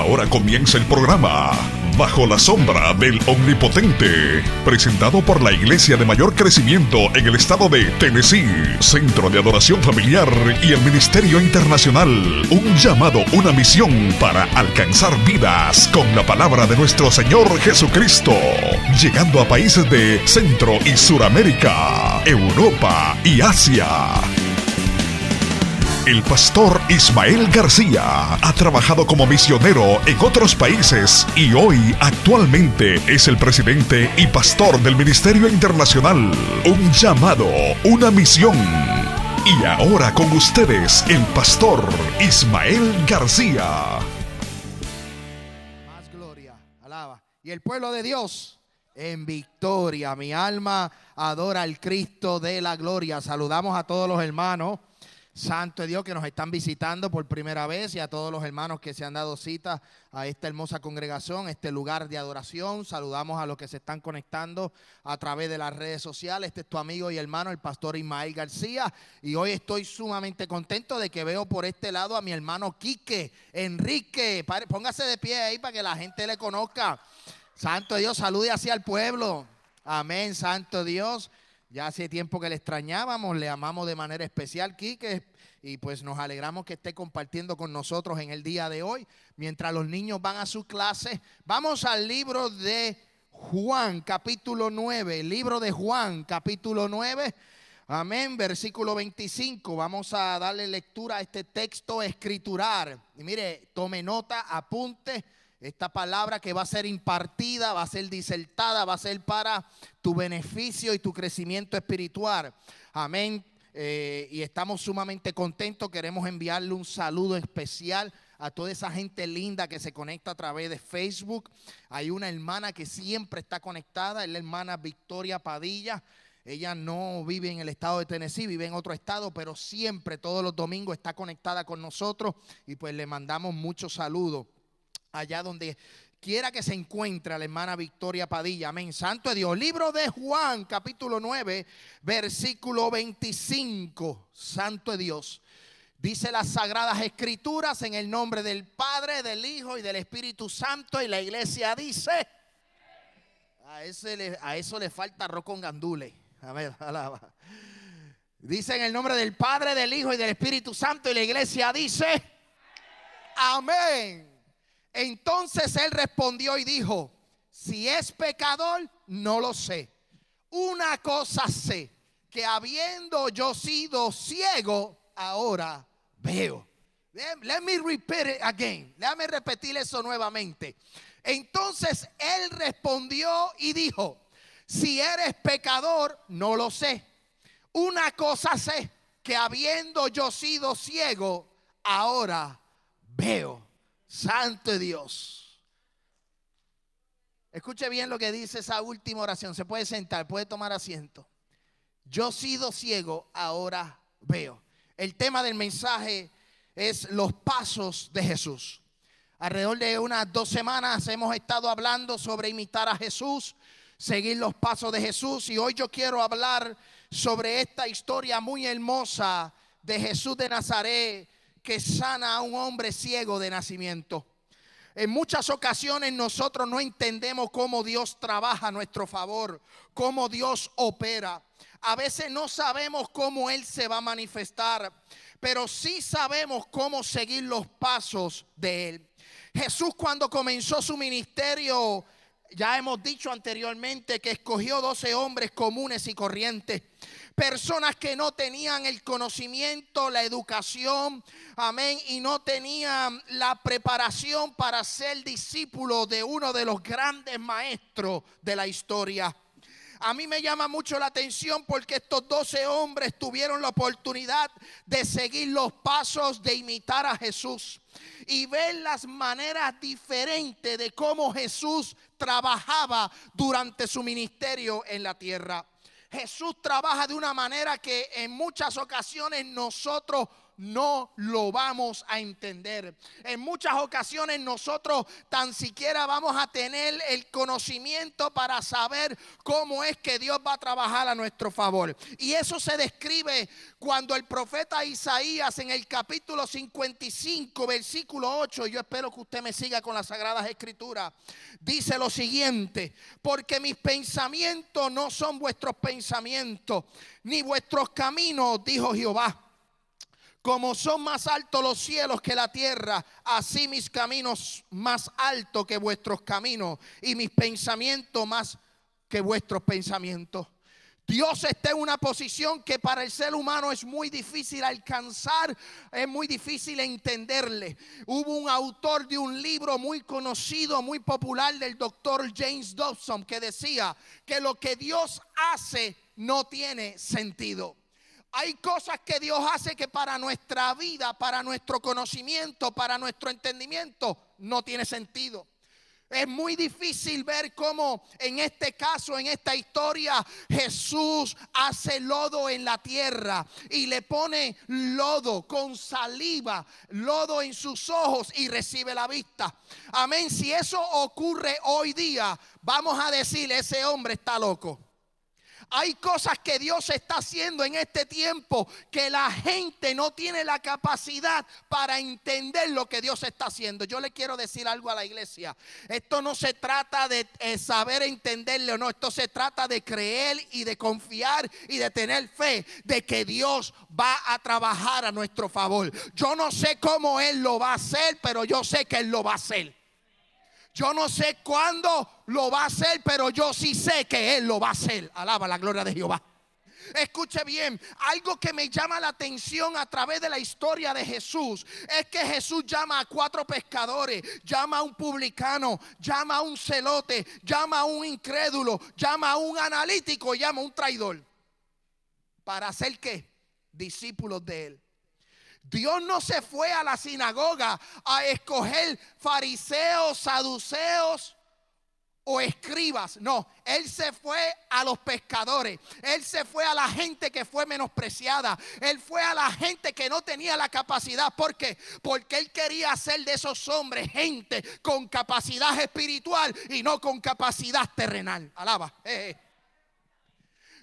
Ahora comienza el programa Bajo la sombra del Omnipotente, presentado por la Iglesia de Mayor Crecimiento en el estado de Tennessee, Centro de Adoración Familiar y el Ministerio Internacional. Un llamado, una misión para alcanzar vidas con la palabra de nuestro Señor Jesucristo, llegando a países de Centro y Suramérica, Europa y Asia. El pastor Ismael García ha trabajado como misionero en otros países y hoy actualmente es el presidente y pastor del Ministerio Internacional. Un llamado, una misión. Y ahora con ustedes el pastor Ismael García. Más gloria, alaba. Y el pueblo de Dios en victoria. Mi alma adora al Cristo de la gloria. Saludamos a todos los hermanos Santo Dios que nos están visitando por primera vez y a todos los hermanos que se han dado cita a esta hermosa congregación, este lugar de adoración. Saludamos a los que se están conectando a través de las redes sociales. Este es tu amigo y hermano, el pastor Ismael García. Y hoy estoy sumamente contento de que veo por este lado a mi hermano Quique, Enrique. Póngase de pie ahí para que la gente le conozca. Santo Dios, salude hacia el pueblo. Amén, Santo Dios. Ya hace tiempo que le extrañábamos, le amamos de manera especial, Quique, y pues nos alegramos que esté compartiendo con nosotros en el día de hoy. Mientras los niños van a su clase, vamos al libro de Juan, capítulo 9, libro de Juan, capítulo 9. Amén, versículo 25. Vamos a darle lectura a este texto escritural. Y mire, tome nota, apunte esta palabra que va a ser impartida, va a ser disertada, va a ser para tu beneficio y tu crecimiento espiritual. Amén. Eh, y estamos sumamente contentos. Queremos enviarle un saludo especial a toda esa gente linda que se conecta a través de Facebook. Hay una hermana que siempre está conectada, es la hermana Victoria Padilla. Ella no vive en el estado de Tennessee, vive en otro estado, pero siempre, todos los domingos, está conectada con nosotros y pues le mandamos muchos saludos allá donde quiera que se encuentre la hermana Victoria Padilla. Amén. Santo de Dios. Libro de Juan, capítulo 9, versículo 25. Santo de Dios. Dice las sagradas escrituras en el nombre del Padre, del Hijo y del Espíritu Santo. Y la iglesia dice: A, eso le falta arroz con gandule. Amén. Alaba. Dice en el nombre del Padre, del Hijo y del Espíritu Santo. Y la iglesia dice: Amén. Entonces él respondió y dijo, si es pecador, no lo sé. Una cosa sé, que habiendo yo sido ciego, ahora veo. Let me repeat it again. Déjame repetir eso nuevamente. Entonces él respondió y dijo, si eres pecador, no lo sé. Una cosa sé, que habiendo yo sido ciego, ahora veo. Santo Dios. Escuche bien lo que dice esa última oración. Se puede sentar, puede tomar asiento. Yo sido ciego, ahora veo. El tema del mensaje es los pasos de Jesús. Alrededor de unas dos semanas hemos estado hablando sobre imitar a Jesús, seguir los pasos de Jesús y hoy yo quiero hablar sobre esta historia muy hermosa de Jesús de Nazaret que sana a un hombre ciego de nacimiento. En muchas ocasiones nosotros no entendemos cómo Dios trabaja a nuestro favor, cómo Dios opera. A veces no sabemos cómo Él se va a manifestar, pero sí sabemos cómo seguir los pasos de Él. Jesús cuando comenzó su ministerio, ya hemos dicho anteriormente que escogió 12 hombres comunes y corrientes personas que no tenían el conocimiento, la educación, amén, y no tenían la preparación para ser discípulo de uno de los grandes maestros de la historia. A mí me llama mucho la atención porque estos 12 hombres tuvieron la oportunidad de seguir los pasos de imitar a Jesús y ver las maneras diferentes de cómo Jesús trabajaba durante su ministerio en la tierra. Jesús trabaja de una manera que en muchas ocasiones nosotros no lo vamos a entender. En muchas ocasiones nosotros tan siquiera vamos a tener el conocimiento para saber cómo es que Dios va a trabajar a nuestro favor. Y eso se describe cuando el profeta Isaías en el capítulo 55, versículo 8, yo espero que usted me siga con las sagradas escrituras, dice lo siguiente, porque mis pensamientos no son vuestros pensamientos, ni vuestros caminos, dijo Jehová. Como son más altos los cielos que la tierra, así mis caminos más altos que vuestros caminos y mis pensamientos más que vuestros pensamientos. Dios está en una posición que para el ser humano es muy difícil alcanzar, es muy difícil entenderle. Hubo un autor de un libro muy conocido, muy popular del doctor James Dobson que decía que lo que Dios hace no tiene sentido. Hay cosas que Dios hace que para nuestra vida, para nuestro conocimiento, para nuestro entendimiento, no tiene sentido. Es muy difícil ver cómo en este caso, en esta historia, Jesús hace lodo en la tierra y le pone lodo con saliva, lodo en sus ojos y recibe la vista. Amén. Si eso ocurre hoy día, vamos a decir, ese hombre está loco. Hay cosas que Dios está haciendo en este tiempo que la gente no tiene la capacidad para entender lo que Dios está haciendo. Yo le quiero decir algo a la iglesia. Esto no se trata de eh, saber entenderle o no. Esto se trata de creer y de confiar y de tener fe de que Dios va a trabajar a nuestro favor. Yo no sé cómo Él lo va a hacer, pero yo sé que Él lo va a hacer. Yo no sé cuándo lo va a hacer, pero yo sí sé que Él lo va a hacer. Alaba la gloria de Jehová. Escuche bien, algo que me llama la atención a través de la historia de Jesús es que Jesús llama a cuatro pescadores, llama a un publicano, llama a un celote, llama a un incrédulo, llama a un analítico, llama a un traidor. ¿Para hacer qué? Discípulos de él. Dios no se fue a la sinagoga a escoger fariseos, saduceos o escribas. No, Él se fue a los pescadores. Él se fue a la gente que fue menospreciada. Él fue a la gente que no tenía la capacidad. ¿Por qué? Porque Él quería hacer de esos hombres gente con capacidad espiritual y no con capacidad terrenal. Alaba. Eh, eh.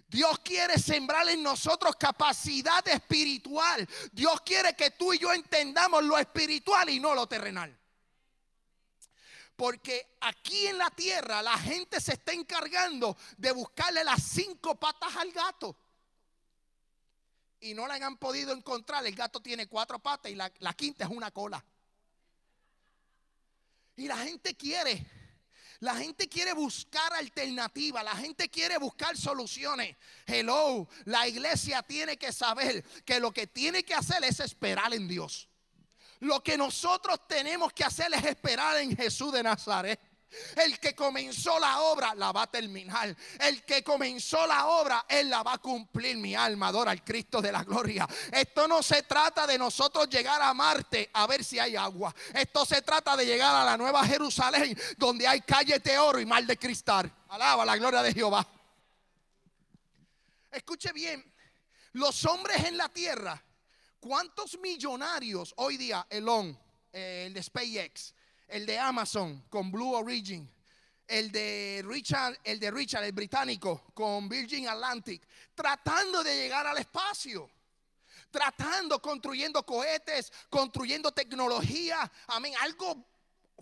Dios quiere sembrar en nosotros capacidad espiritual. Dios quiere que tú y yo entendamos lo espiritual y no lo terrenal. Porque aquí en la tierra la gente se está encargando de buscarle las cinco patas al gato. Y no la han podido encontrar. El gato tiene cuatro patas y la, la quinta es una cola. Y la gente quiere la gente quiere buscar alternativas, la gente quiere buscar soluciones. Hello, la iglesia tiene que saber que lo que tiene que hacer es esperar en Dios. Lo que nosotros tenemos que hacer es esperar en Jesús de Nazaret. El que comenzó la obra la va a terminar. El que comenzó la obra, Él la va a cumplir. Mi alma adora al Cristo de la gloria. Esto no se trata de nosotros llegar a Marte a ver si hay agua. Esto se trata de llegar a la nueva Jerusalén, donde hay calles de oro y mar de cristal. Alaba la gloria de Jehová. Escuche bien, los hombres en la tierra, ¿cuántos millonarios hoy día, Elon, el de SpaceX, el de Amazon con Blue Origin, el de Richard, el de Richard, el británico, con Virgin Atlantic, tratando de llegar al espacio. Tratando, construyendo cohetes, construyendo tecnología, amén, algo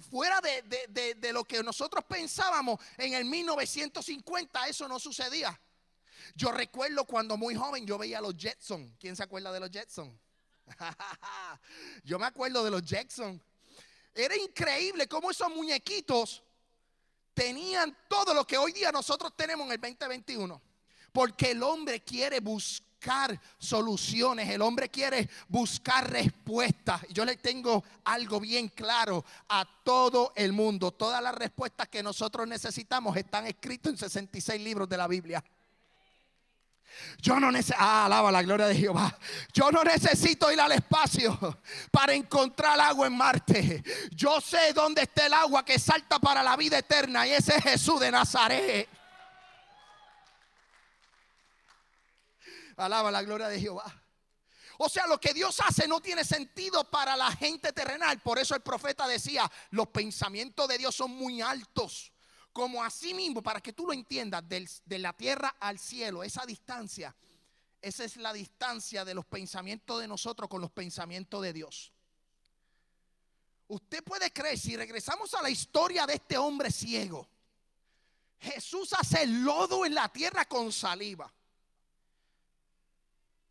fuera de, de, lo que nosotros pensábamos en el 1950, eso no sucedía. Yo recuerdo cuando muy joven yo veía a los Jetson. ¿Quién se acuerda de los Jetson? yo me acuerdo de los Jetson. Era increíble cómo esos muñequitos tenían todo lo que hoy día nosotros tenemos en el 2021. Porque el hombre quiere buscar soluciones, el hombre quiere buscar respuestas. Yo le tengo algo bien claro a todo el mundo. Todas las respuestas que nosotros necesitamos están escritas en 66 libros de la Biblia. Yo no necesito, ah, alaba la gloria de Jehová. Yo no necesito ir al espacio para encontrar agua en Marte. Yo sé dónde está el agua que salta para la vida eterna y ese es Jesús de Nazaret. Alaba la gloria de Jehová. O sea, lo que Dios hace no tiene sentido para la gente terrenal. Por eso el profeta decía, los pensamientos de Dios son muy altos. Como así mismo, para que tú lo entiendas, de la tierra al cielo, esa distancia, esa es la distancia de los pensamientos de nosotros con los pensamientos de Dios. Usted puede creer, si regresamos a la historia de este hombre ciego, Jesús hace lodo en la tierra con saliva.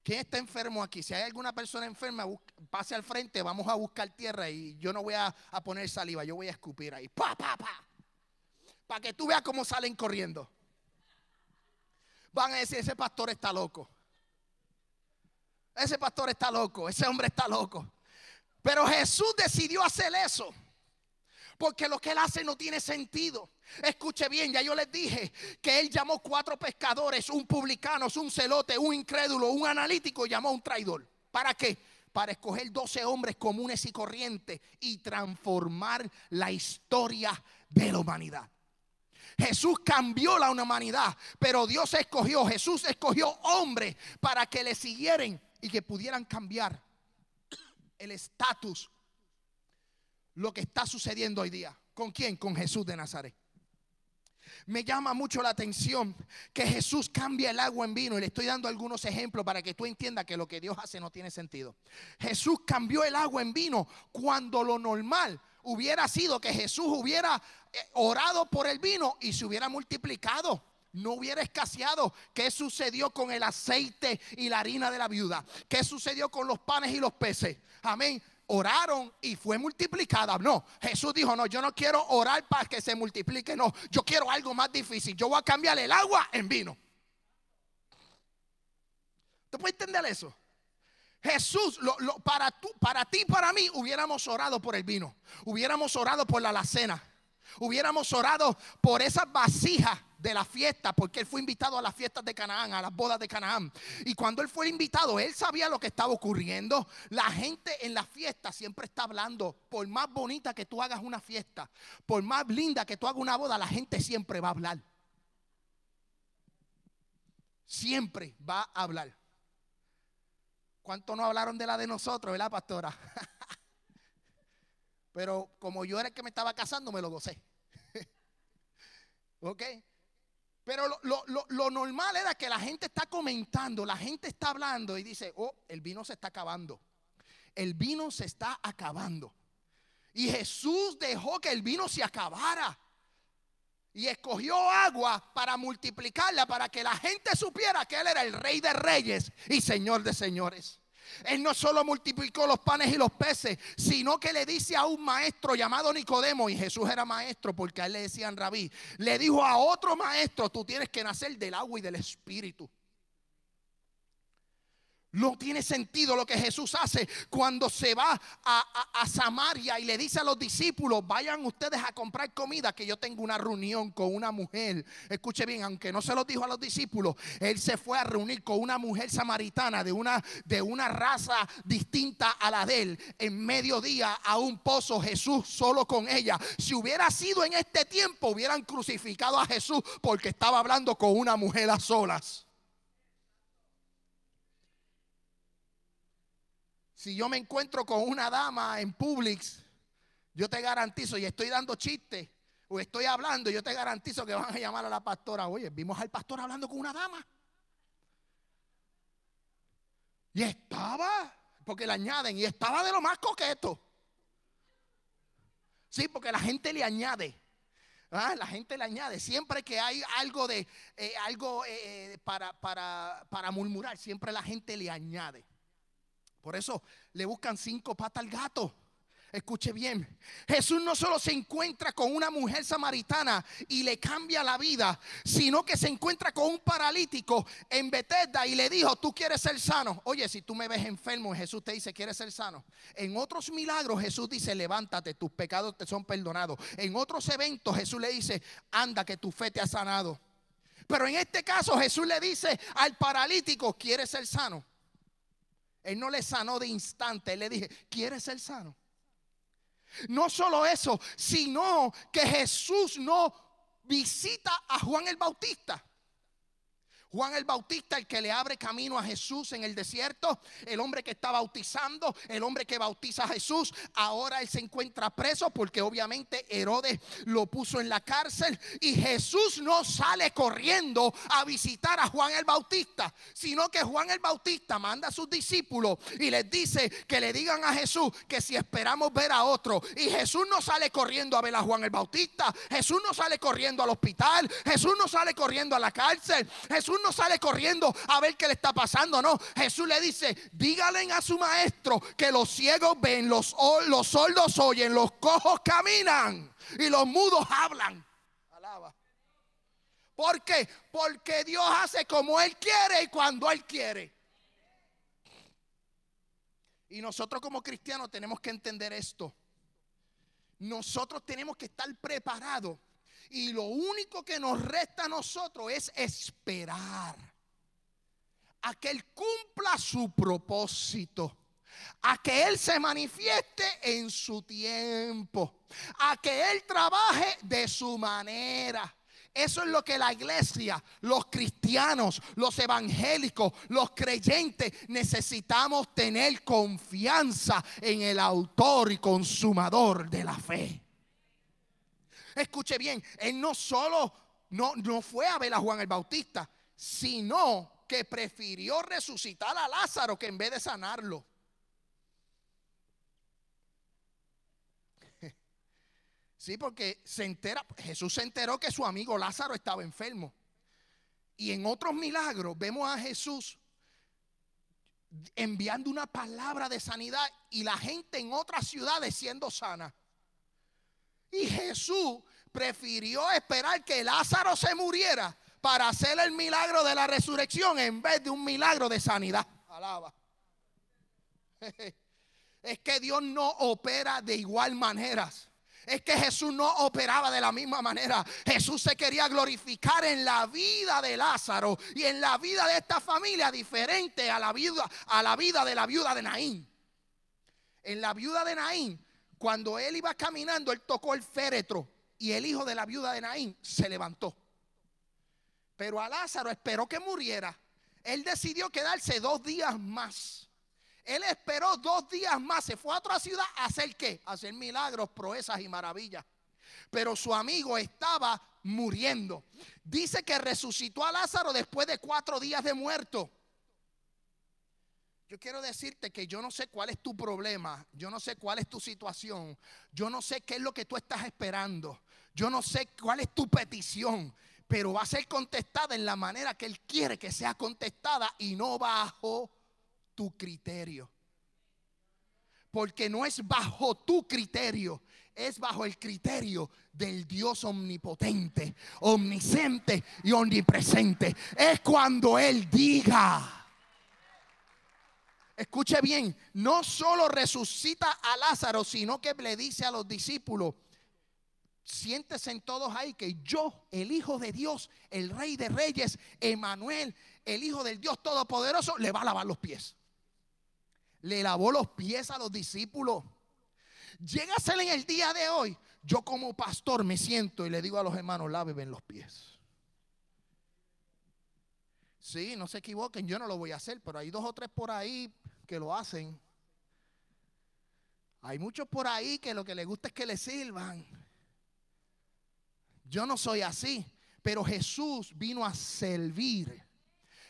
¿Quién está enfermo aquí? Si hay alguna persona enferma, pase al frente, vamos a buscar tierra y yo no voy a, poner saliva, yo voy a escupir ahí. Pa, pa, pa. Para que tú veas cómo salen corriendo. Van a decir, ese pastor está loco. Ese pastor está loco, ese hombre está loco. Pero Jesús decidió hacer eso. Porque lo que él hace no tiene sentido. Escuche bien, ya yo les dije que él llamó cuatro pescadores, un publicano, un celote, un incrédulo, un analítico, llamó a un traidor. ¿Para qué? Para escoger doce hombres comunes y corrientes y transformar la historia de la humanidad. Jesús cambió la humanidad, pero Dios escogió, Jesús escogió hombres para que le siguieran y que pudieran cambiar el estatus, lo que está sucediendo hoy día. ¿Con quién? Con Jesús de Nazaret. Me llama mucho la atención que Jesús cambia el agua en vino y le estoy dando algunos ejemplos para que tú entiendas que lo que Dios hace no tiene sentido. Jesús cambió el agua en vino cuando lo normal hubiera sido que Jesús hubiera orado por el vino y se hubiera multiplicado no hubiera escaseado. ¿Qué sucedió con el aceite y la harina de la viuda? ¿Qué sucedió con los panes y los peces? Amén. Oraron y fue multiplicada. No, Jesús dijo, no, yo no quiero orar para que se multiplique. No, yo quiero algo más difícil. Yo voy a cambiar el agua en vino. ¿Te puede entender eso? Jesús, para, tú, para ti para mí, hubiéramos orado por el vino. Hubiéramos orado por la alacena. Hubiéramos orado por esas vasijas de la fiesta, porque él fue invitado a las fiestas de Canaán, a las bodas de Canaán. Y cuando él fue invitado, él sabía lo que estaba ocurriendo. La gente en la fiesta siempre está hablando. Por más bonita que tú hagas una fiesta, por más linda que tú hagas una boda, la gente siempre va a hablar. Siempre va a hablar. ¿Cuánto no hablaron de la de nosotros, verdad, pastora? Pero como yo era el que me estaba casando, me lo gocé. ¿Ok? Pero lo, normal era que la gente está comentando, la gente está hablando y dice, oh, el vino se está acabando. El vino se está acabando. Y Jesús dejó que el vino se acabara. Y escogió agua para multiplicarla, para que la gente supiera que Él era el rey de reyes y señor de señores. Él no solo multiplicó los panes y los peces, sino que le dice a un maestro llamado Nicodemo, y Jesús era maestro porque a él le decían rabí, le dijo a otro maestro, tú tienes que nacer del agua y del espíritu. No tiene sentido lo que Jesús hace cuando se va a, Samaria y le dice a los discípulos, vayan ustedes a comprar comida, que yo tengo una reunión con una mujer. Escuche bien, aunque no se lo dijo a los discípulos, él se fue a reunir con una mujer samaritana de una, de una raza distinta a la de él. En mediodía a un pozo, Jesús solo con ella. Si hubiera sido en este tiempo, hubieran crucificado a Jesús porque estaba hablando con una mujer a solas. Si yo me encuentro con una dama en Publix, yo te garantizo, y estoy dando chistes, o estoy hablando, yo te garantizo que van a llamar a la pastora. Oye, vimos al pastor hablando con una dama. Y estaba, porque le añaden, y estaba de lo más coqueto. Sí, porque la gente le añade. Ah, la gente le añade. Siempre que hay algo de eh, algo eh, para, para, para murmurar, siempre la gente le añade. Por eso le buscan cinco patas al gato. Escuche bien, Jesús no solo se encuentra con una mujer samaritana y le cambia la vida, sino que se encuentra con un paralítico en Bethesda y le dijo, tú quieres ser sano. Oye, si tú me ves enfermo, Jesús te dice, ¿quieres ser sano? En otros milagros Jesús dice, levántate, tus pecados te son perdonados. En otros eventos Jesús le dice, anda que tu fe te ha sanado. Pero en este caso Jesús le dice al paralítico, ¿quieres ser sano? Él no le sanó de instante. Él le dije, ¿quieres ser sano? No solo eso, sino que Jesús no visita a Juan el Bautista. Juan el Bautista, el que le abre camino a Jesús en el desierto, el hombre que está bautizando, el hombre que bautiza a Jesús, ahora él se encuentra preso porque obviamente Herodes lo puso en la cárcel y Jesús no sale corriendo a visitar a Juan el Bautista, sino que Juan el Bautista manda a sus discípulos y les dice que le digan a Jesús que si esperamos ver a otro y Jesús no sale corriendo a ver a Juan el Bautista, Jesús no sale corriendo al hospital, Jesús no sale corriendo a la cárcel, Jesús no sale corriendo a ver qué le está pasando. No, Jesús le dice, dígale a su maestro que los ciegos ven, los, los sordos oyen, los cojos caminan y los mudos hablan. Alaba. ¿Por qué? Porque Dios hace como Él quiere y cuando Él quiere. Y nosotros como cristianos tenemos que entender esto. Nosotros tenemos que estar preparados y lo único que nos resta a nosotros es esperar a que Él cumpla su propósito. A que Él se manifieste en su tiempo. A que Él trabaje de su manera. Eso es lo que la iglesia, los cristianos, los evangélicos, los creyentes necesitamos tener confianza en el autor y consumador de la fe. Escuche bien, él no solo no, no fue a ver a Juan el Bautista, sino que prefirió resucitar a Lázaro que en vez de sanarlo. Sí, porque se entera, Jesús se enteró que su amigo Lázaro estaba enfermo. Y en otros milagros vemos a Jesús enviando una palabra de sanidad y la gente en otras ciudades siendo sana. Y Jesús prefirió esperar que Lázaro se muriera para hacer el milagro de la resurrección en vez de un milagro de sanidad. Alaba. Es que Dios no opera de igual manera. Es que Jesús no operaba de la misma manera. Jesús se quería glorificar en la vida de Lázaro y en la vida de esta familia diferente a la vida, a la vida de la viuda de Naín. En la viuda de Naín cuando él iba caminando, él tocó el féretro y el hijo de la viuda de Naín se levantó. Pero a Lázaro esperó que muriera. Él decidió quedarse dos días más. Él esperó dos días más. Se fue a otra ciudad a hacer qué? A hacer milagros, proezas y maravillas. Pero su amigo estaba muriendo. Dice que resucitó a Lázaro después de cuatro días de muerto. Yo quiero decirte que yo no sé cuál es tu problema, yo no sé cuál es tu situación, yo no sé qué es lo que tú estás esperando, yo no sé cuál es tu petición, pero va a ser contestada en la manera que Él quiere que sea contestada y no bajo tu criterio. Porque no es bajo tu criterio, es bajo el criterio del Dios omnipotente, omnisciente y omnipresente. Es cuando Él diga. Escuche bien, no solo resucita a Lázaro, sino que le dice a los discípulos, siéntese en todos ahí que yo, el Hijo de Dios, el Rey de Reyes, Emanuel, el Hijo del Dios Todopoderoso, le va a lavar los pies. Le lavó los pies a los discípulos. Llégasele en el día de hoy. Yo como pastor me siento y le digo a los hermanos, lávenme los pies. Sí, no se equivoquen, yo no lo voy a hacer, pero hay dos o tres por ahí que lo hacen. Hay muchos por ahí que lo que les gusta es que le sirvan. Yo no soy así, pero Jesús vino a servir.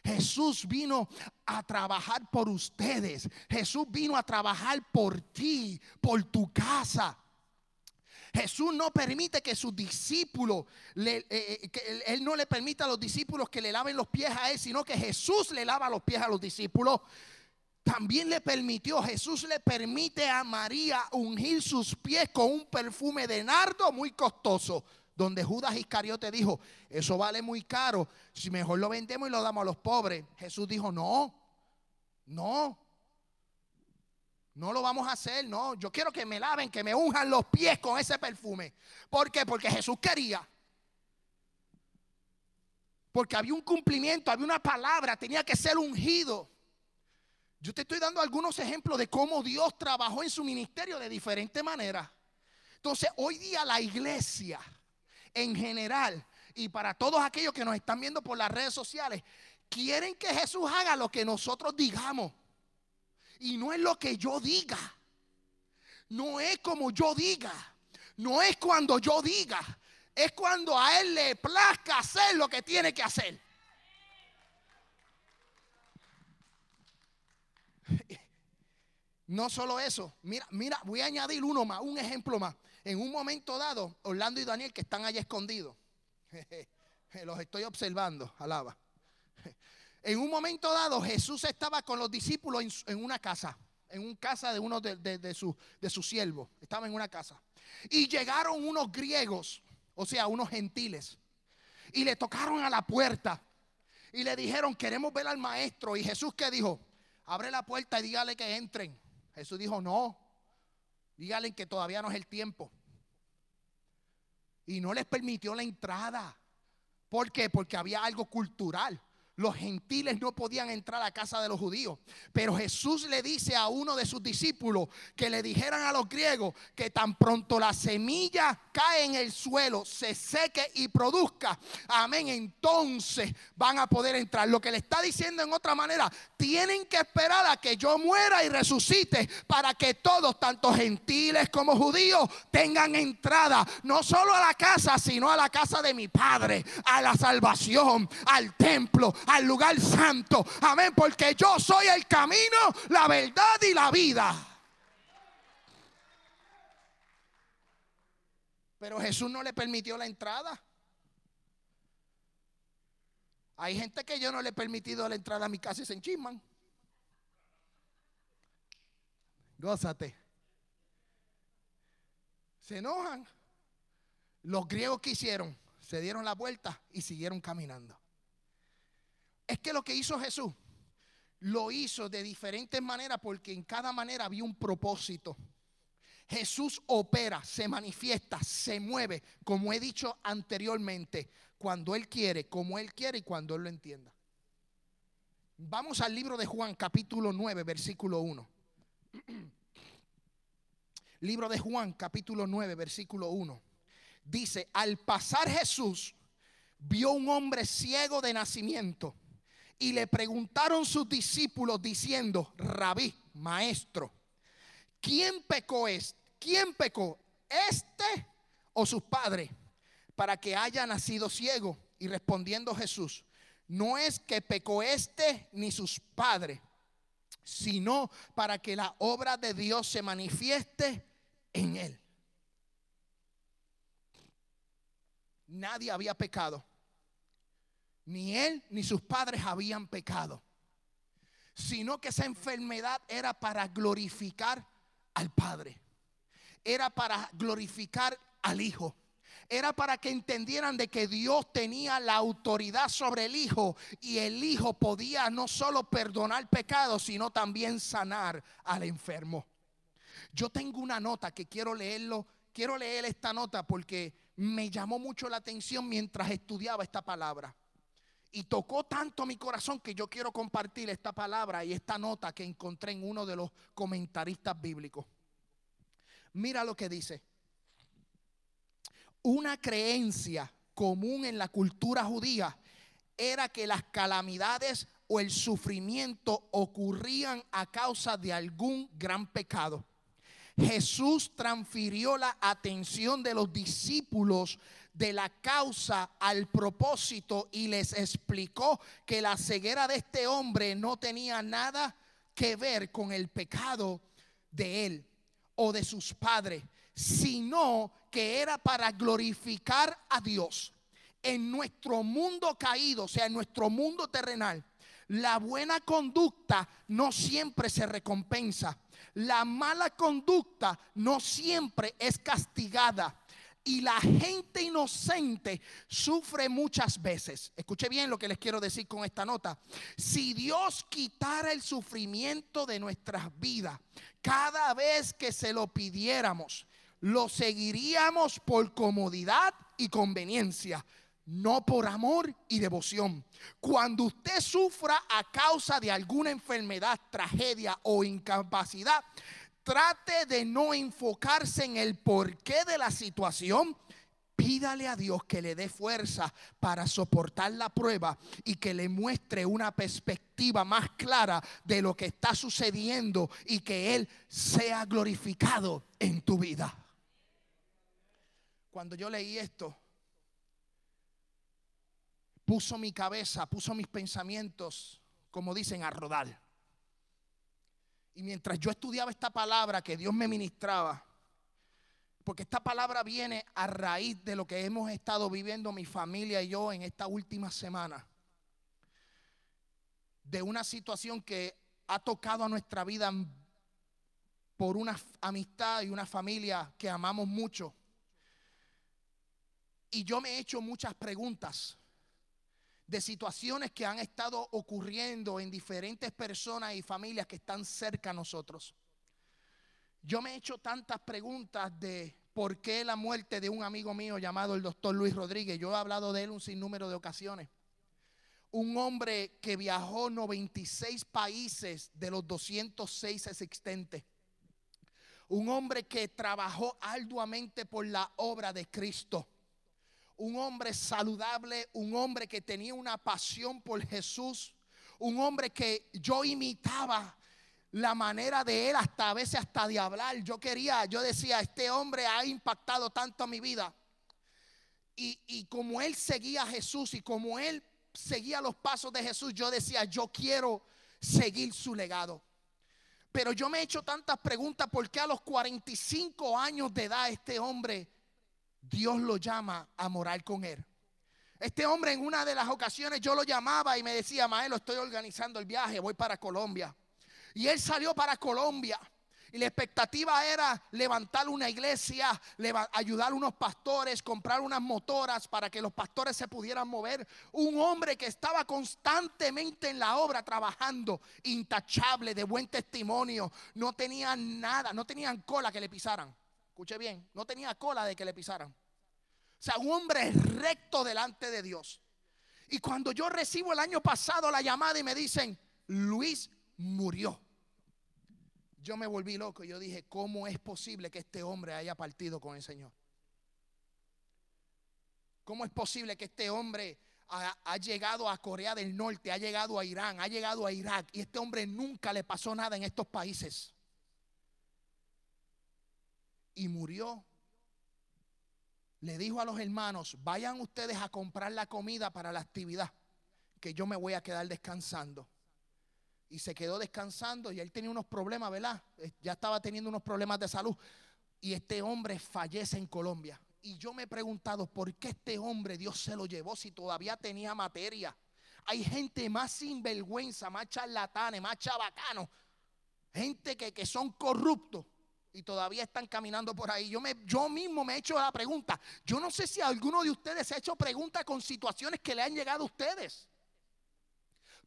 Jesús vino a trabajar por ustedes. Jesús vino a trabajar por ti, por tu casa. Jesús no permite que sus discípulos, eh, eh, que él no le permite a los discípulos que le laven los pies a él, sino que Jesús le lava los pies a los discípulos. También le permitió, Jesús le permite a María ungir sus pies con un perfume de nardo muy costoso. Donde Judas Iscariote dijo, eso vale muy caro, si mejor lo vendemos y lo damos a los pobres. Jesús dijo, no, no, no lo vamos a hacer, no. Yo quiero que me laven, que me unjan los pies con ese perfume. ¿Por qué? Porque Jesús quería. Porque había un cumplimiento, había una palabra, tenía que ser ungido. Yo te estoy dando algunos ejemplos de cómo Dios trabajó en su ministerio de diferente manera. Entonces, hoy día la iglesia en general y para todos aquellos que nos están viendo por las redes sociales, quieren que Jesús haga lo que nosotros digamos. Y no es lo que yo diga. No es como yo diga. No es cuando yo diga. Es cuando a Él le plazca hacer lo que tiene que hacer. No solo eso, mira, mira, voy a añadir uno más, un ejemplo más. En un momento dado, Orlando y Daniel que están allá escondidos, los estoy observando, alaba. En un momento dado, Jesús estaba con los discípulos en, una casa, en una casa de uno de, sus siervos. Estaba en una casa. Y llegaron unos griegos, o sea, unos gentiles, y le tocaron a la puerta y le dijeron, queremos ver al maestro. Y Jesús que dijo, abre la puerta y dígale que entren. Jesús dijo, no, dígale que todavía no es el tiempo. Y no les permitió la entrada. ¿Por qué? Porque había algo cultural. Los gentiles no podían entrar a casa de los judíos. Pero Jesús le dice a uno de sus discípulos que le dijeran a los griegos que tan pronto la semilla cae en el suelo, se seque y produzca. Amén. Entonces van a poder entrar. Lo que le está diciendo en otra manera, tienen que esperar a que yo muera y resucite para que todos, tanto gentiles como judíos, tengan entrada. No solo a la casa, sino a la casa de mi Padre, a la salvación, al templo al lugar santo. Amén, porque yo soy el camino, la verdad y la vida. Pero Jesús no le permitió la entrada. Hay gente que yo no le he permitido la entrada a mi casa y se enchisman. Gózate. Se enojan. Los griegos que hicieron, se dieron la vuelta y siguieron caminando. Es que lo que hizo Jesús lo hizo de diferentes maneras porque en cada manera había un propósito. Jesús opera, se manifiesta, se mueve, como he dicho anteriormente, cuando Él quiere, como Él quiere y cuando Él lo entienda. Vamos al libro de Juan, capítulo 9, versículo 1. libro de Juan, capítulo 9, versículo 1. Dice, al pasar Jesús, vio un hombre ciego de nacimiento y le preguntaron sus discípulos diciendo, rabí, maestro, ¿quién pecó es? ¿Quién pecó? ¿Este o sus padres? Para que haya nacido ciego. Y respondiendo Jesús, no es que pecó este ni sus padres, sino para que la obra de Dios se manifieste en él. Nadie había pecado ni él ni sus padres habían pecado, sino que esa enfermedad era para glorificar al Padre, era para glorificar al Hijo. Era para que entendieran de que Dios tenía la autoridad sobre el Hijo y el Hijo podía no solo perdonar pecados, sino también sanar al enfermo. Yo tengo una nota que quiero leerlo, quiero leer esta nota porque me llamó mucho la atención mientras estudiaba esta palabra. Y tocó tanto mi corazón que yo quiero compartir esta palabra y esta nota que encontré en uno de los comentaristas bíblicos. Mira lo que dice. Una creencia común en la cultura judía era que las calamidades o el sufrimiento ocurrían a causa de algún gran pecado. Jesús transfirió la atención de los discípulos de la causa al propósito y les explicó que la ceguera de este hombre no tenía nada que ver con el pecado de él o de sus padres, sino que era para glorificar a Dios. En nuestro mundo caído, o sea, en nuestro mundo terrenal, la buena conducta no siempre se recompensa. La mala conducta no siempre es castigada y la gente inocente sufre muchas veces. Escuche bien lo que les quiero decir con esta nota. Si Dios quitara el sufrimiento de nuestras vidas cada vez que se lo pidiéramos, lo seguiríamos por comodidad y conveniencia, no por amor y devoción. Cuando usted sufra a causa de alguna enfermedad, tragedia o incapacidad, trate de no enfocarse en el porqué de la situación Pídale a Dios que le dé fuerza para soportar la prueba y que le muestre una perspectiva más clara de lo que está sucediendo y que Él sea glorificado en tu vida. Cuando yo leí esto, puso mi cabeza, puso mis pensamientos, como dicen, a rodar. Y mientras yo estudiaba esta palabra que Dios me ministraba, porque esta palabra viene a raíz de lo que hemos estado viviendo mi familia y yo en esta última semana. De una situación que ha tocado a nuestra vida por una amistad y una familia que amamos mucho. Y yo me he hecho muchas preguntas de situaciones que han estado ocurriendo en diferentes personas y familias que están cerca a nosotros. Yo me he hecho tantas preguntas de por qué la muerte de un amigo mío llamado el doctor Luis Rodríguez. Yo he hablado de él un sinnúmero de ocasiones. Un hombre que viajó 96 países de los 206 existentes. Un hombre que trabajó arduamente por la obra de Cristo. Un hombre saludable, un hombre que tenía una pasión por Jesús. Un hombre que yo imitaba la manera de él, hasta a veces hasta de hablar. Yo quería, yo decía, este hombre ha impactado tanto a mi vida. Y, y como él seguía a Jesús y como él seguía los pasos de Jesús, yo decía, yo quiero seguir su legado. Pero yo me he hecho tantas preguntas, ¿por qué a los 45 años de edad este hombre, Dios lo llama a morar con él? Este hombre en una de las ocasiones yo lo llamaba y me decía, Maelo, estoy organizando el viaje, voy para Colombia. Y él salió para Colombia. Y la expectativa era levantar una iglesia, ayudar a unos pastores, comprar unas motoras para que los pastores se pudieran mover. Un hombre que estaba constantemente en la obra trabajando, intachable, de buen testimonio. No tenía nada, no tenían cola que le pisaran. Escuche bien, no tenía cola de que le pisaran. O sea, un hombre recto delante de Dios. Y cuando yo recibo el año pasado la llamada y me dicen, Luis murió yo me volví loco y yo dije, ¿cómo es posible que este hombre haya partido con el Señor? ¿Cómo es posible que este hombre ha, llegado a Corea del Norte, ha llegado a Irán, ha llegado a Irak y este hombre nunca le pasó nada en estos países? Y murió. Le dijo a los hermanos, vayan ustedes a comprar la comida para la actividad, que yo me voy a quedar descansando y se quedó descansando y él tenía unos problemas, ¿verdad? Eh, ya estaba teniendo unos problemas de salud. Y este hombre fallece en Colombia. Y yo me he preguntado, ¿por qué este hombre Dios se lo llevó si todavía tenía materia? Hay gente más sinvergüenza, más charlatanes, más chabacanos. Gente que, que son corruptos y todavía están caminando por ahí. Yo, me, yo mismo me he hecho la pregunta. Yo no sé si alguno de ustedes se ha hecho preguntas con situaciones que le han llegado a ustedes.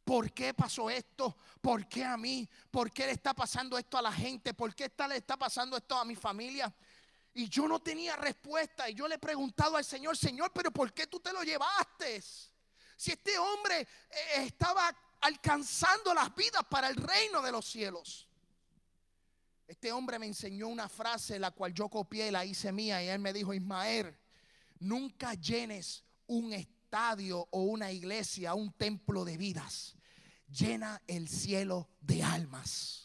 ¿Por qué pasó esto? ¿Por qué a mí? ¿Por qué le está pasando esto a la gente? ¿Por qué le está pasando esto a mi familia? Y yo no tenía respuesta. Y yo le he preguntado al Señor, Señor, pero ¿por qué tú te lo llevaste? Si este hombre eh, estaba alcanzando las vidas para el reino de los cielos. Este hombre me enseñó una frase la cual yo copié la hice mía. Y él me dijo, Ismael, nunca llenes un estadio o una iglesia, un templo de vidas llena el cielo de almas.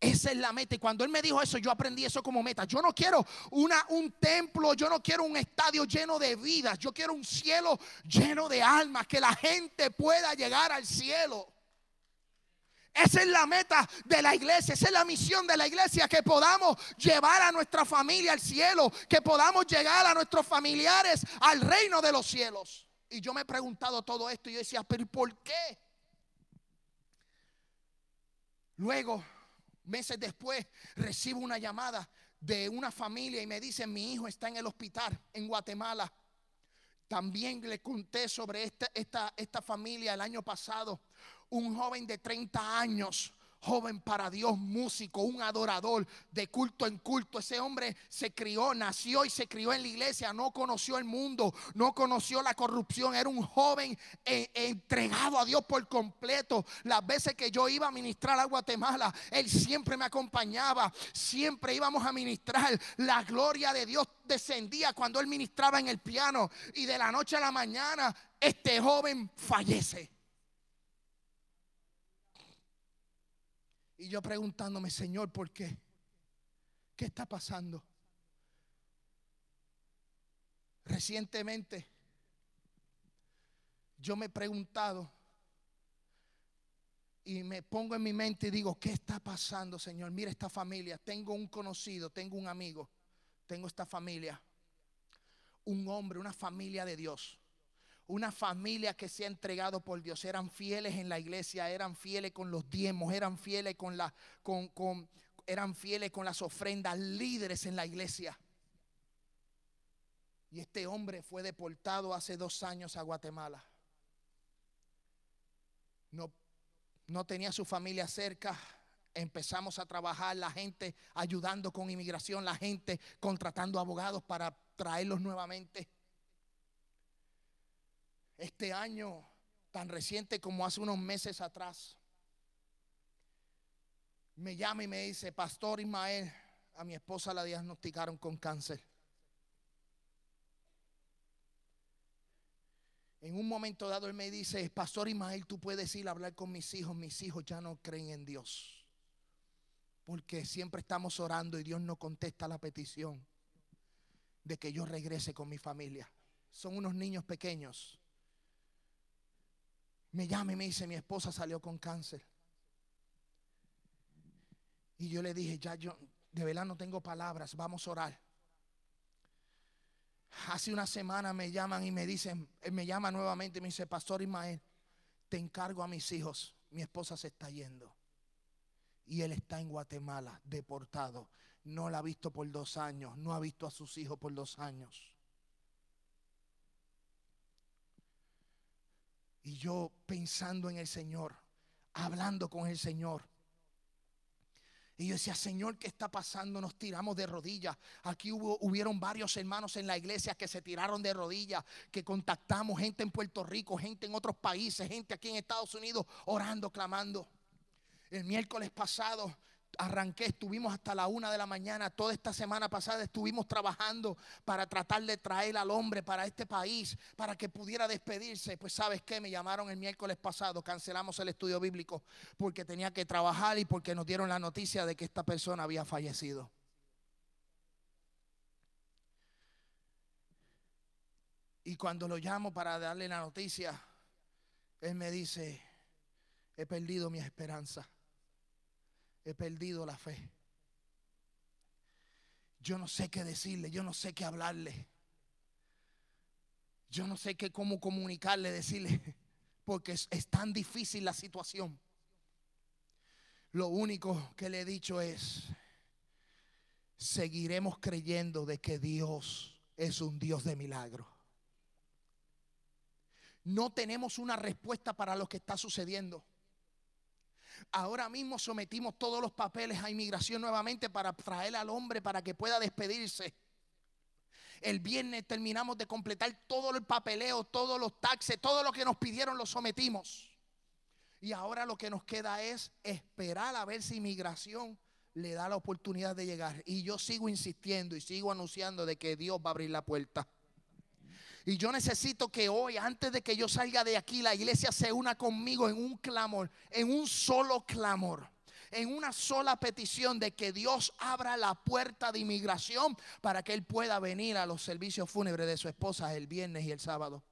Esa es la meta. Y cuando él me dijo eso, yo aprendí eso como meta. Yo no quiero una, un templo, yo no quiero un estadio lleno de vidas. Yo quiero un cielo lleno de almas, que la gente pueda llegar al cielo. Esa es la meta de la iglesia, esa es la misión de la iglesia, que podamos llevar a nuestra familia al cielo, que podamos llegar a nuestros familiares al reino de los cielos. Y yo me he preguntado todo esto y yo decía, pero ¿por qué? Luego, meses después, recibo una llamada de una familia y me dicen, mi hijo está en el hospital en Guatemala. También le conté sobre esta, esta, esta familia el año pasado. Un joven de 30 años, joven para Dios, músico, un adorador de culto en culto. Ese hombre se crió, nació y se crió en la iglesia, no conoció el mundo, no conoció la corrupción. Era un joven eh, entregado a Dios por completo. Las veces que yo iba a ministrar a Guatemala, él siempre me acompañaba, siempre íbamos a ministrar. La gloria de Dios descendía cuando él ministraba en el piano y de la noche a la mañana este joven fallece. Y yo preguntándome, Señor, ¿por qué? ¿Qué está pasando? Recientemente yo me he preguntado y me pongo en mi mente y digo, ¿qué está pasando, Señor? Mira esta familia, tengo un conocido, tengo un amigo, tengo esta familia, un hombre, una familia de Dios una familia que se ha entregado por Dios. Eran fieles en la iglesia, eran fieles con los diezmos, eran fieles con, la, con, con, eran fieles con las ofrendas, líderes en la iglesia. Y este hombre fue deportado hace dos años a Guatemala. No, no tenía su familia cerca. Empezamos a trabajar, la gente ayudando con inmigración, la gente contratando abogados para traerlos nuevamente este año tan reciente como hace unos meses atrás, me llama y me dice, Pastor Ismael, a mi esposa la diagnosticaron con cáncer. En un momento dado él me dice, Pastor Ismael, tú puedes ir a hablar con mis hijos. Mis hijos ya no creen en Dios. Porque siempre estamos orando y Dios no contesta la petición de que yo regrese con mi familia. Son unos niños pequeños me llama y me dice, mi esposa salió con cáncer. Y yo le dije, ya yo de verdad no tengo palabras, vamos a orar. Hace una semana me llaman y me dicen, me llama nuevamente y me dice, Pastor Ismael, te encargo a mis hijos, mi esposa se está yendo. Y él está en Guatemala, deportado. No la ha visto por dos años, no ha visto a sus hijos por dos años. Y yo pensando en el Señor, hablando con el Señor. Y yo decía, Señor, ¿qué está pasando? Nos tiramos de rodillas. Aquí hubo, hubieron varios hermanos en la iglesia que se tiraron de rodillas, que contactamos gente en Puerto Rico, gente en otros países, gente aquí en Estados Unidos, orando, clamando. El miércoles pasado arranqué, estuvimos hasta la una de la mañana. Toda esta semana pasada estuvimos trabajando para tratar de traer al hombre para este país, para que pudiera despedirse. Pues sabes qué, me llamaron el miércoles pasado, cancelamos el estudio bíblico porque tenía que trabajar y porque nos dieron la noticia de que esta persona había fallecido. Y cuando lo llamo para darle la noticia, él me dice, he perdido mi esperanza he perdido la fe. Yo no sé qué decirle, yo no sé qué hablarle. Yo no sé qué cómo comunicarle, decirle, porque es, tan difícil la situación. Lo único que le he dicho es, seguiremos creyendo de que Dios es un Dios de milagro. No tenemos una respuesta para lo que está sucediendo. Ahora mismo sometimos todos los papeles a inmigración nuevamente para traer al hombre para que pueda despedirse. El viernes terminamos de completar todo el papeleo, todos los taxes, todo lo que nos pidieron lo sometimos. Y ahora lo que nos queda es esperar a ver si inmigración le da la oportunidad de llegar. Y yo sigo insistiendo y sigo anunciando de que Dios va a abrir la puerta. Y yo necesito que hoy, antes de que yo salga de aquí, la iglesia se una conmigo en un clamor, en un solo clamor en una sola petición de que Dios abra la puerta de inmigración para que Él pueda venir a los servicios fúnebres de su esposa el viernes y el sábado.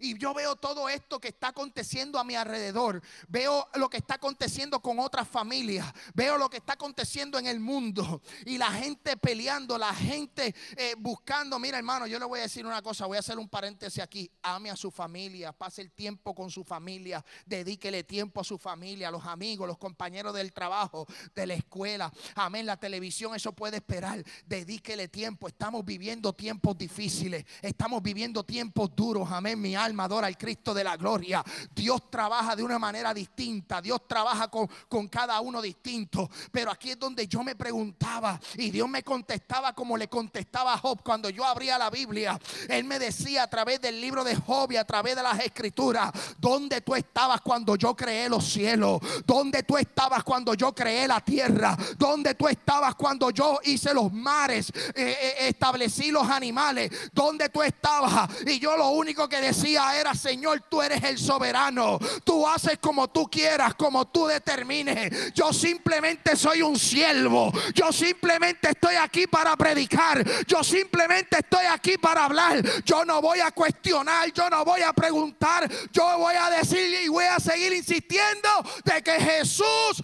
Y yo veo todo esto que está aconteciendo a mi alrededor. Veo lo que está aconteciendo con otras familias. Veo lo que está aconteciendo en el mundo. Y la gente peleando, la gente eh, buscando. Mira hermano, yo le voy a decir una cosa. Voy a hacer un paréntesis aquí. Ame a su familia. Pase el tiempo con su familia. Dedíquele tiempo a su familia, a los amigos, los compañeros del trabajo, de la escuela. Amén. La televisión, eso puede esperar. Dedíquele tiempo. Estamos viviendo tiempos difíciles. Estamos viviendo tiempos duros. Amén. Mi alma adora al Cristo de la gloria. Dios trabaja de una manera distinta. Dios trabaja con, con cada uno distinto. Pero aquí es donde yo me preguntaba y Dios me contestaba como le contestaba a Job cuando yo abría la Biblia. Él me decía a través del libro de Job y a través de las escrituras, ¿dónde tú estabas cuando yo creé los cielos? ¿Dónde tú estabas cuando yo creé la tierra? ¿Dónde tú estabas cuando yo hice los mares? Eh, eh, establecí los animales. ¿Dónde tú estabas? Y yo lo único que decía era, Señor, tú eres el soberano. Tú haces como tú quieras, como tú determines. Yo simplemente soy un siervo. Yo simplemente estoy aquí para predicar. Yo simplemente estoy aquí para hablar. Yo no voy a cuestionar, yo no voy a preguntar. Yo voy a decir y voy a seguir insistiendo de que Jesús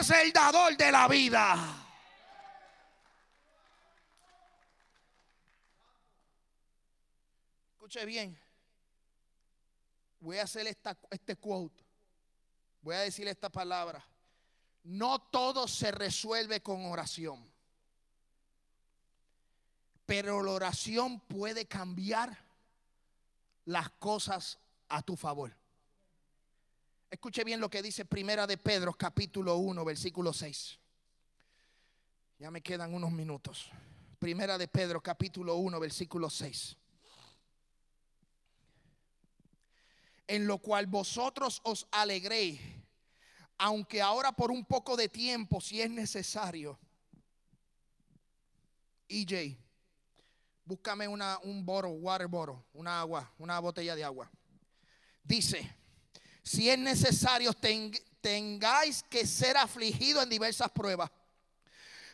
es el dador de la vida. Escuche bien. Voy a hacer esta, este quote. Voy a decir esta palabra. No todo se resuelve con oración. Pero la oración puede cambiar las cosas a tu favor. Escuche bien lo que dice Primera de Pedro, capítulo 1, versículo 6. Ya me quedan unos minutos. Primera de Pedro, capítulo 1, versículo 6. En lo cual vosotros os alegréis, aunque ahora por un poco de tiempo, si es necesario. EJ, búscame una, un boro, water una agua, una botella de agua. Dice, si es necesario, tengáis que ser afligido en diversas pruebas,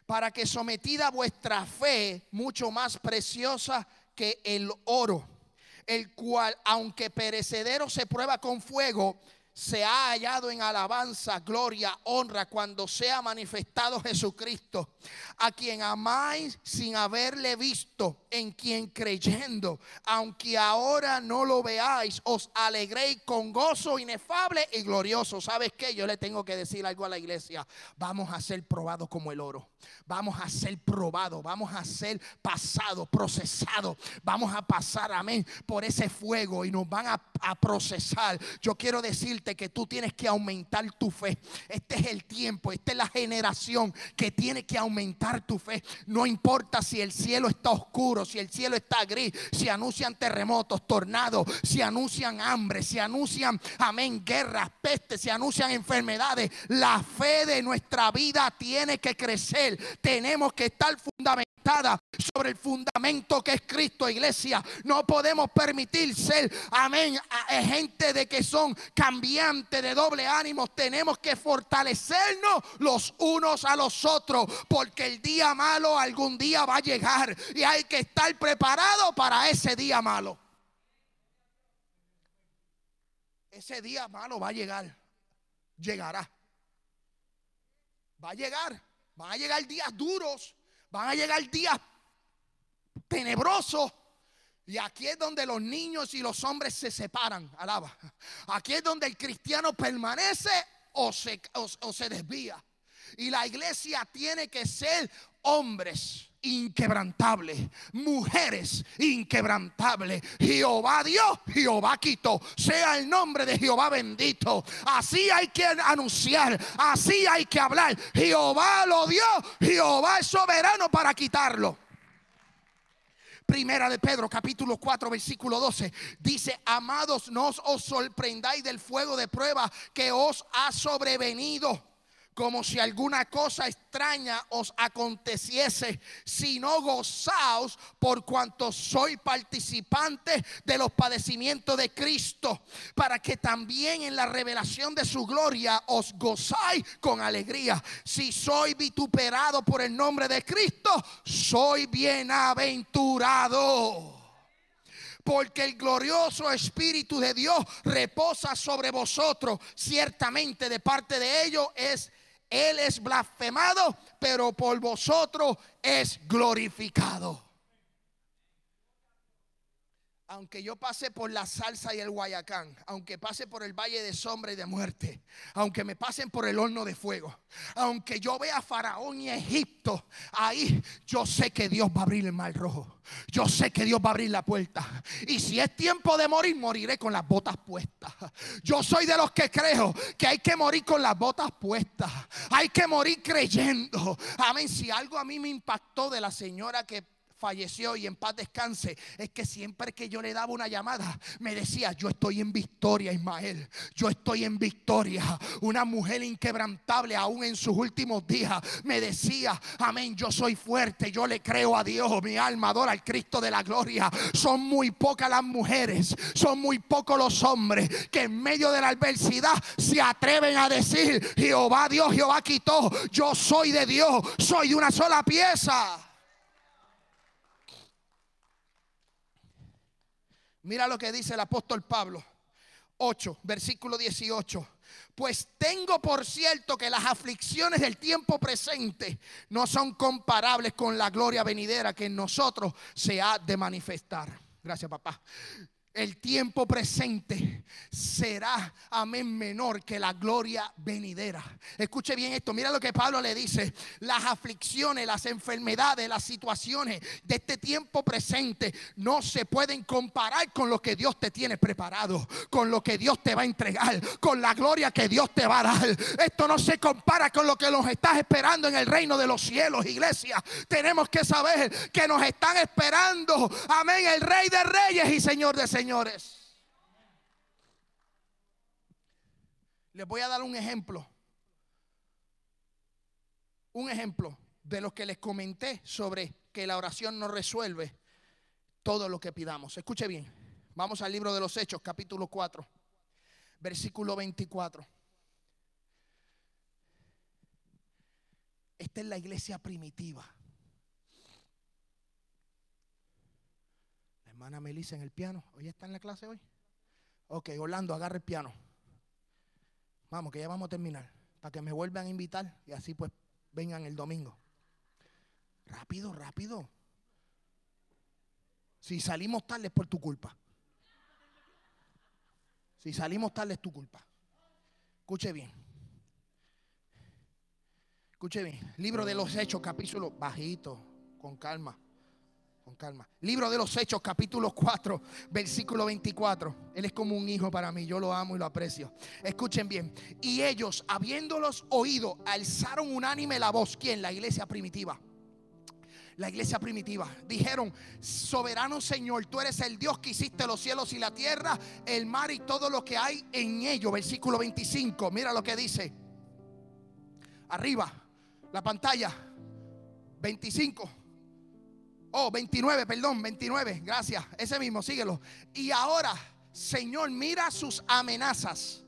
para que sometida vuestra fe, mucho más preciosa que el oro, el cual, aunque perecedero se prueba con fuego, se ha hallado en alabanza, gloria, honra cuando sea manifestado Jesucristo, a quien amáis sin haberle visto, en quien creyendo, aunque ahora no lo veáis, os alegréis con gozo inefable y glorioso. ¿Sabes qué? Yo le tengo que decir algo a la iglesia. Vamos a ser probados como el oro. Vamos a ser probados, vamos a ser pasados, procesados. Vamos a pasar, amén, por ese fuego y nos van a, a procesar. Yo quiero que tú tienes que aumentar tu fe. Este es el tiempo, esta es la generación que tiene que aumentar tu fe. No importa si el cielo está oscuro, si el cielo está gris, si anuncian terremotos, tornados, si anuncian hambre, si anuncian, amén, guerras, pestes, si anuncian enfermedades. La fe de nuestra vida tiene que crecer. Tenemos que estar fundamentada sobre el fundamento que es Cristo, iglesia. No podemos permitir ser, amén, gente de que son cambiados de doble ánimo, tenemos que fortalecernos los unos a los otros, porque el día malo algún día va a llegar y hay que estar preparado para ese día malo. Ese día malo va a llegar, llegará. Va a llegar, van a llegar días duros, van a llegar días tenebrosos y aquí es donde los niños y los hombres se separan, alaba. Aquí es donde el cristiano permanece o se, o, se desvía. Y la iglesia tiene que ser hombres inquebrantables, mujeres inquebrantables. Jehová Dios, Jehová quitó. Sea el nombre de Jehová bendito. Así hay que anunciar, así hay que hablar. Jehová lo dio, Jehová es soberano para quitarlo. Primera de Pedro, capítulo 4, versículo 12. Dice, amados, no os sorprendáis del fuego de prueba que os ha sobrevenido como si alguna cosa extraña os aconteciese, sino gozaos por cuanto soy participante de los padecimientos de Cristo, para que también en la revelación de su gloria os gozáis con alegría. Si soy vituperado por el nombre de Cristo, soy bienaventurado porque el glorioso Espíritu de Dios reposa sobre vosotros. Ciertamente de parte de ellos es él es blasfemado, pero por vosotros es glorificado. Aunque yo pase por la salsa y el guayacán, aunque pase por el valle de sombra y de muerte, aunque me pasen por el horno de fuego, aunque yo vea a Faraón y Egipto, ahí yo sé que Dios va a abrir el mar rojo. Yo sé que Dios va a abrir la puerta. Y si es tiempo de morir, moriré con las botas puestas. Yo soy de los que creo que hay que morir con las botas puestas. Hay que morir creyendo. Amén. Si algo a mí me impactó de la señora que falleció y en paz descanse, es que siempre que yo le daba una llamada, me decía, yo estoy en victoria, Ismael, yo estoy en victoria. Una mujer inquebrantable aún en sus últimos días, me decía, amén, yo soy fuerte, yo le creo a Dios, mi alma adora al Cristo de la gloria. Son muy pocas las mujeres, son muy pocos los hombres que en medio de la adversidad se atreven a decir, Jehová Dios, Jehová quitó, yo soy de Dios, soy de una sola pieza. Mira lo que dice el apóstol Pablo. 8, versículo 18. Pues tengo por cierto que las aflicciones del tiempo presente no son comparables con la gloria venidera que en nosotros se ha de manifestar. Gracias, papá el tiempo presente será, amén, menor que la gloria venidera. Escuche bien esto, mira lo que Pablo le dice, las aflicciones, las enfermedades, las situaciones de este tiempo presente no se pueden comparar con lo que Dios te tiene preparado, con lo que Dios te va a entregar, con la gloria que Dios te va a dar. Esto no se compara con lo que nos estás esperando en el reino de los cielos, iglesia. Tenemos que saber que nos están esperando, amén, el rey de reyes y señor de señores señores. Les voy a dar un ejemplo. Un ejemplo de lo que les comenté sobre que la oración no resuelve todo lo que pidamos. Escuche bien. Vamos al libro de los Hechos, capítulo 4, versículo 24. Esta es la iglesia primitiva. Hermana Melissa en el piano. ¿Hoy está en la clase hoy? Ok, Orlando, agarra el piano. Vamos, que ya vamos a terminar. Para que me vuelvan a invitar y así pues vengan el domingo. Rápido, rápido. Si salimos tarde es por tu culpa. Si salimos tarde es tu culpa. Escuche bien. Escuche bien. Libro de los Hechos, capítulo bajito, con calma calma. Libro de los Hechos, capítulo 4, versículo 24. Él es como un hijo para mí, yo lo amo y lo aprecio. Escuchen bien. Y ellos, habiéndolos oído, alzaron unánime la voz. ¿Quién? La iglesia primitiva. La iglesia primitiva. Dijeron, soberano Señor, tú eres el Dios que hiciste los cielos y la tierra, el mar y todo lo que hay en ello. Versículo 25. Mira lo que dice. Arriba, la pantalla. 25. Oh, 29, perdón, 29. Gracias. Ese mismo, síguelo. Y ahora, Señor, mira sus amenazas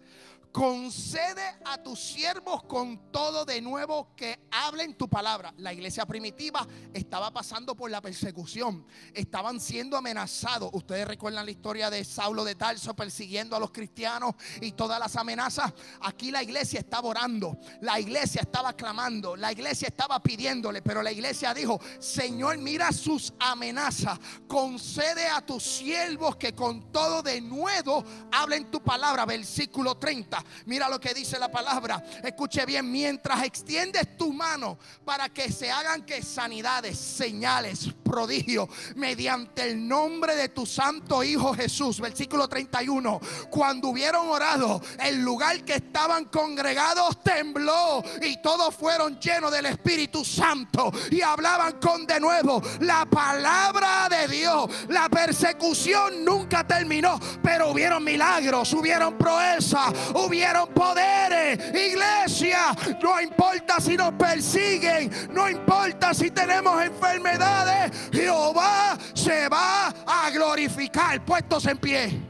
concede a tus siervos con todo de nuevo que hablen tu palabra. La iglesia primitiva estaba pasando por la persecución, estaban siendo amenazados. Ustedes recuerdan la historia de Saulo de Tarso persiguiendo a los cristianos y todas las amenazas. Aquí la iglesia estaba orando, la iglesia estaba clamando, la iglesia estaba pidiéndole, pero la iglesia dijo, Señor, mira sus amenazas, concede a tus siervos que con todo de nuevo hablen tu palabra. Versículo 30. Mira lo que dice la palabra. Escuche bien, mientras extiendes tu mano para que se hagan que sanidades, señales, prodigios, mediante el nombre de tu santo Hijo Jesús. Versículo 31. Cuando hubieron orado, el lugar que estaban congregados tembló y todos fueron llenos del Espíritu Santo y hablaban con de nuevo la palabra de Dios. La persecución nunca terminó, pero hubieron milagros, hubieron proezas, hubieron poderes. Iglesia, no importa si nos persiguen, no importa si tenemos enfermedades, Jehová se va a glorificar. Puestos en pie.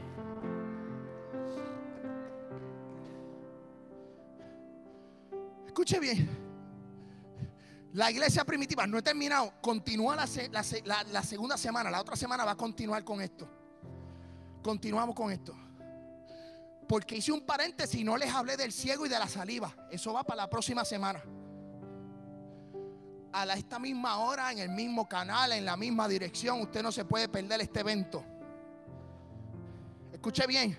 Escuche bien. La iglesia primitiva no he terminado. Continúa la, la, segunda semana. La otra semana va a continuar con esto. Continuamos con esto. Porque hice un paréntesis y no les hablé del ciego y de la saliva. Eso va para la próxima semana. A esta misma hora, en el mismo canal, en la misma dirección. Usted no se puede perder este evento. escuche bien,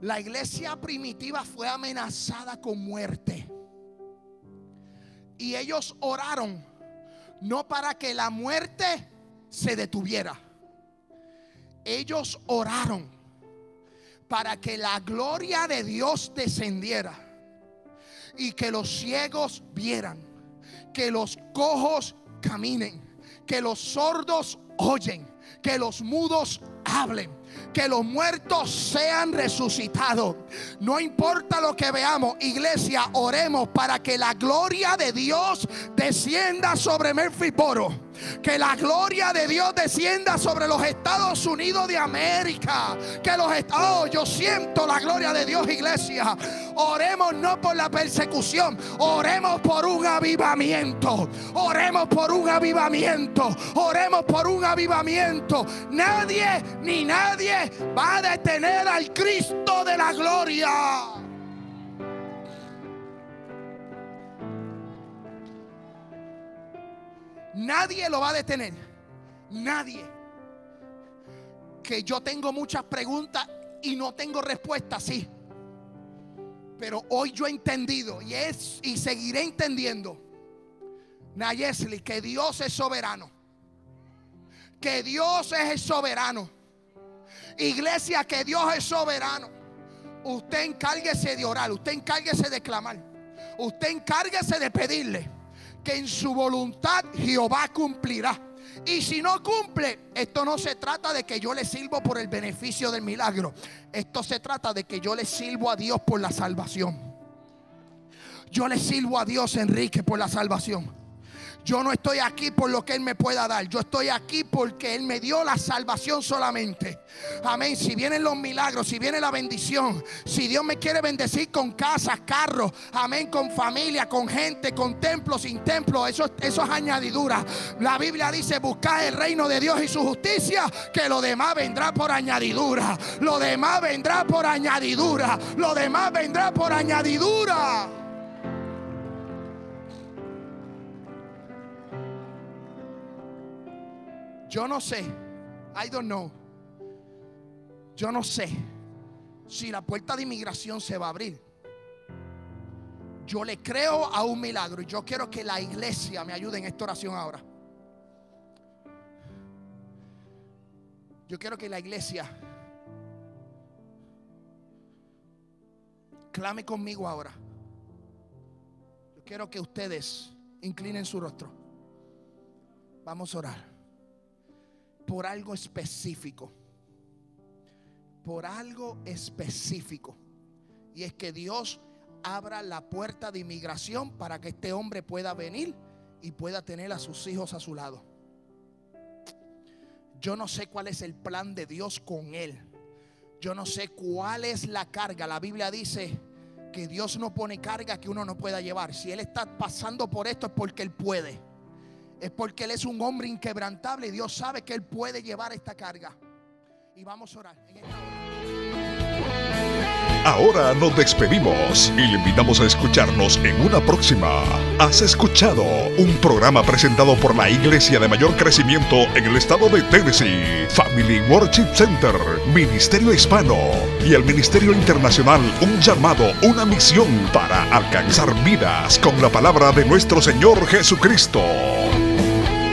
la iglesia primitiva fue amenazada con muerte. Y ellos oraron no para que la muerte se detuviera. Ellos oraron para que la gloria de Dios descendiera y que los ciegos vieran, que los cojos caminen, que los sordos oyen, que los mudos hablen que los muertos sean resucitados. No importa lo que veamos, iglesia, oremos para que la gloria de Dios descienda sobre Boro que la gloria de Dios descienda sobre los Estados Unidos de América. Que los Estados, oh, yo siento la gloria de Dios, iglesia. Oremos no por la persecución, oremos por un avivamiento. Oremos por un avivamiento. Oremos por un avivamiento. Nadie ni nadie va a detener al Cristo de la gloria. Nadie lo va a detener. Nadie. Que yo tengo muchas preguntas y no tengo respuestas, sí. Pero hoy yo he entendido y es y seguiré entendiendo. Nayesli, que Dios es soberano. Que Dios es el soberano. Iglesia, que Dios es soberano. Usted encárguese de orar, usted encárguese de clamar. Usted encárguese de pedirle que en su voluntad Jehová cumplirá. Y si no cumple, esto no se trata de que yo le sirvo por el beneficio del milagro. Esto se trata de que yo le sirvo a Dios por la salvación. Yo le sirvo a Dios, Enrique, por la salvación. Yo no estoy aquí por lo que Él me pueda dar. Yo estoy aquí porque Él me dio la salvación solamente. Amén. Si vienen los milagros, si viene la bendición, si Dios me quiere bendecir con casas, carros, amén, con familia, con gente, con templo, sin templo, eso, eso es añadidura. La Biblia dice: buscar el reino de Dios y su justicia, que lo demás vendrá por añadidura. Lo demás vendrá por añadidura. Lo demás vendrá por añadidura. Yo no sé. I don't know. Yo no sé si la puerta de inmigración se va a abrir. Yo le creo a un milagro y yo quiero que la iglesia me ayude en esta oración ahora. Yo quiero que la iglesia clame conmigo ahora. Yo quiero que ustedes inclinen su rostro. Vamos a orar por algo específico. Por algo específico. Y es que Dios abra la puerta de inmigración para que este hombre pueda venir y pueda tener a sus hijos a su lado. Yo no sé cuál es el plan de Dios con él. Yo no sé cuál es la carga. La Biblia dice que Dios no pone carga que uno no pueda llevar. Si él está pasando por esto es porque él puede es porque Él es un hombre inquebrantable y Dios sabe que Él puede llevar esta carga. Y vamos a orar Ahora nos despedimos y le invitamos a escucharnos en una próxima. Has escuchado un programa presentado por la iglesia de mayor crecimiento en el estado de Tennessee, Family Worship Center, Ministerio Hispano y el Ministerio Internacional, un llamado, una misión para alcanzar vidas con la palabra de nuestro Señor Jesucristo.